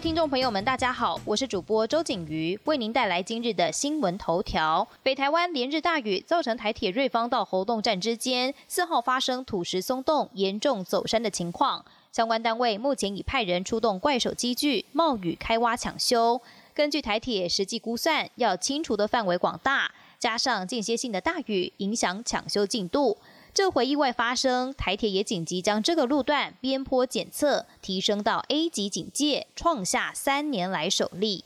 听众朋友们，大家好，我是主播周景瑜，为您带来今日的新闻头条。北台湾连日大雨，造成台铁瑞芳到猴洞站之间四号发生土石松动，严重走山的情况。相关单位目前已派人出动怪手机具，冒雨开挖抢修。根据台铁实际估算，要清除的范围广大，加上间歇性的大雨，影响抢修进度。这回意外发生，台铁也紧急将这个路段边坡检测提升到 A 级警戒，创下三年来首例。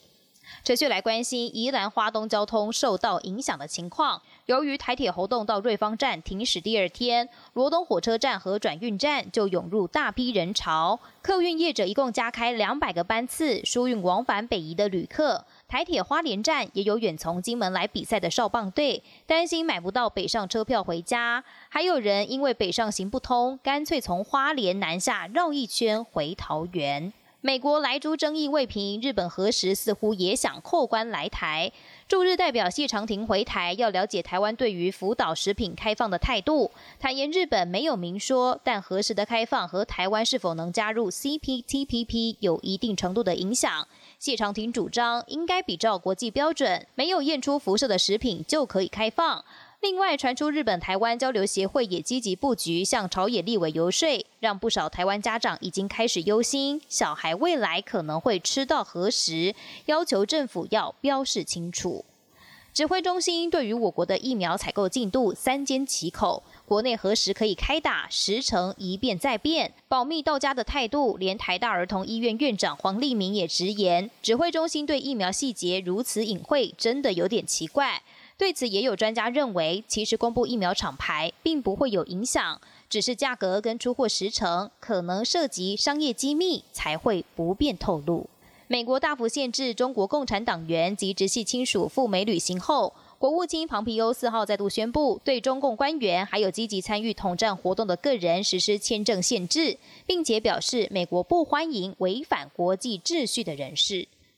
持续来关心宜兰花东交通受到影响的情况。由于台铁活动到瑞芳站停驶第二天，罗东火车站和转运站就涌入大批人潮。客运业者一共加开两百个班次，疏运往返北宜的旅客。台铁花莲站也有远从金门来比赛的少棒队，担心买不到北上车票回家。还有人因为北上行不通，干脆从花莲南下绕一圈回桃园。美国莱猪争议未平，日本何时似乎也想扣关来台？驻日代表谢长廷回台，要了解台湾对于福岛食品开放的态度。坦言日本没有明说，但何时的开放和台湾是否能加入 CPTPP 有一定程度的影响。谢长廷主张应该比照国际标准，没有验出辐射的食品就可以开放。另外传出，日本台湾交流协会也积极布局，向朝野立委游说，让不少台湾家长已经开始忧心，小孩未来可能会吃到何时，要求政府要标示清楚。指挥中心对于我国的疫苗采购进度三缄其口，国内何时可以开打，时程一变再变，保密到家的态度，连台大儿童医院院长黄立明也直言，指挥中心对疫苗细节如此隐晦，真的有点奇怪。对此，也有专家认为，其实公布疫苗厂牌并不会有影响，只是价格跟出货时程可能涉及商业机密，才会不便透露。美国大幅限制中国共产党员及直系亲属赴美旅行后，国务卿庞皮欧四号再度宣布，对中共官员还有积极参与统战活动的个人实施签证限制，并且表示美国不欢迎违反国际秩序的人士。